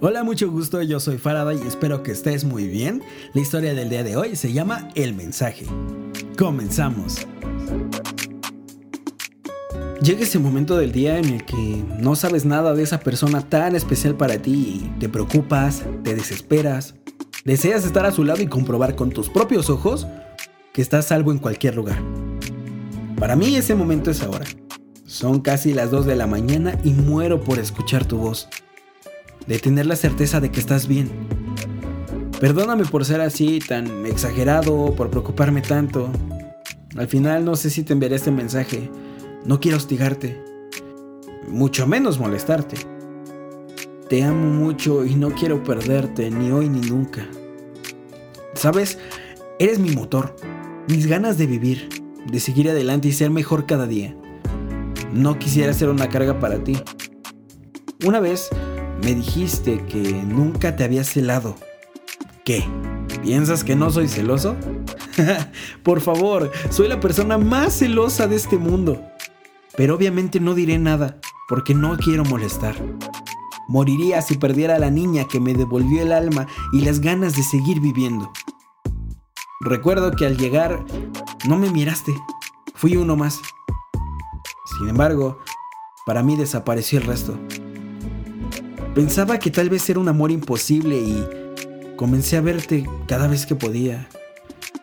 Hola, mucho gusto, yo soy Faraday y espero que estés muy bien. La historia del día de hoy se llama El mensaje. Comenzamos. Llega ese momento del día en el que no sabes nada de esa persona tan especial para ti y te preocupas, te desesperas, deseas estar a su lado y comprobar con tus propios ojos que estás salvo en cualquier lugar. Para mí ese momento es ahora. Son casi las 2 de la mañana y muero por escuchar tu voz de tener la certeza de que estás bien. Perdóname por ser así, tan exagerado, por preocuparme tanto. Al final no sé si te enviaré este mensaje. No quiero hostigarte, mucho menos molestarte. Te amo mucho y no quiero perderte, ni hoy ni nunca. Sabes, eres mi motor, mis ganas de vivir, de seguir adelante y ser mejor cada día. No quisiera ser una carga para ti. Una vez me dijiste que nunca te había celado. ¿Qué? ¿Piensas que no soy celoso? Por favor, soy la persona más celosa de este mundo. Pero obviamente no diré nada, porque no quiero molestar. Moriría si perdiera a la niña que me devolvió el alma y las ganas de seguir viviendo. Recuerdo que al llegar no me miraste, fui uno más. Sin embargo, para mí desapareció el resto. Pensaba que tal vez era un amor imposible y comencé a verte cada vez que podía.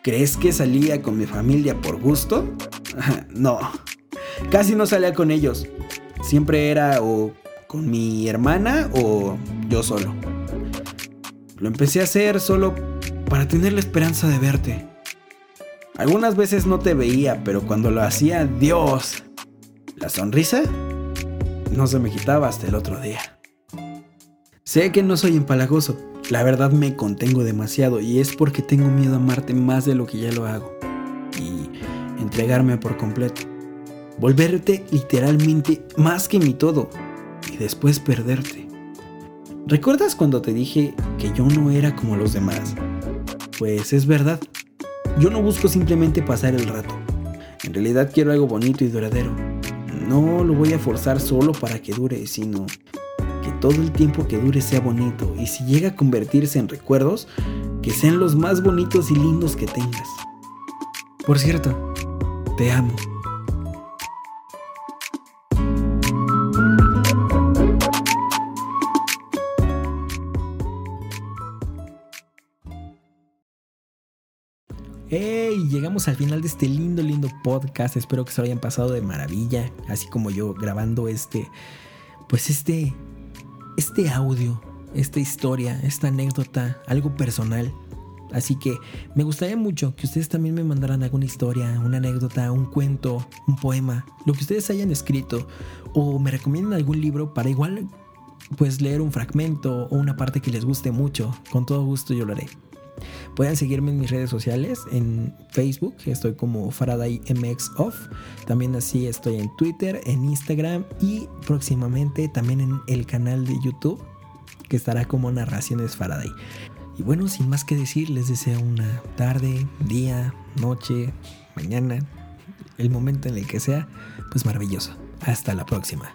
¿Crees que salía con mi familia por gusto? no, casi no salía con ellos. Siempre era o con mi hermana o yo solo. Lo empecé a hacer solo para tener la esperanza de verte. Algunas veces no te veía, pero cuando lo hacía, Dios, la sonrisa no se me quitaba hasta el otro día. Sé que no soy empalagoso, la verdad me contengo demasiado y es porque tengo miedo a amarte más de lo que ya lo hago y entregarme por completo. Volverte literalmente más que mi todo y después perderte. ¿Recuerdas cuando te dije que yo no era como los demás? Pues es verdad. Yo no busco simplemente pasar el rato. En realidad quiero algo bonito y duradero. No lo voy a forzar solo para que dure, sino todo el tiempo que dure sea bonito y si llega a convertirse en recuerdos, que sean los más bonitos y lindos que tengas. Por cierto, te amo. ¡Hey! Llegamos al final de este lindo, lindo podcast. Espero que se lo hayan pasado de maravilla, así como yo grabando este, pues este este audio, esta historia, esta anécdota, algo personal. Así que me gustaría mucho que ustedes también me mandaran alguna historia, una anécdota, un cuento, un poema, lo que ustedes hayan escrito o me recomienden algún libro para igual pues leer un fragmento o una parte que les guste mucho. Con todo gusto yo lo haré. Pueden seguirme en mis redes sociales, en Facebook, estoy como Faraday MX Off. También así estoy en Twitter, en Instagram y próximamente también en el canal de YouTube, que estará como Narraciones Faraday. Y bueno, sin más que decir, les deseo una tarde, día, noche, mañana, el momento en el que sea, pues maravilloso. Hasta la próxima.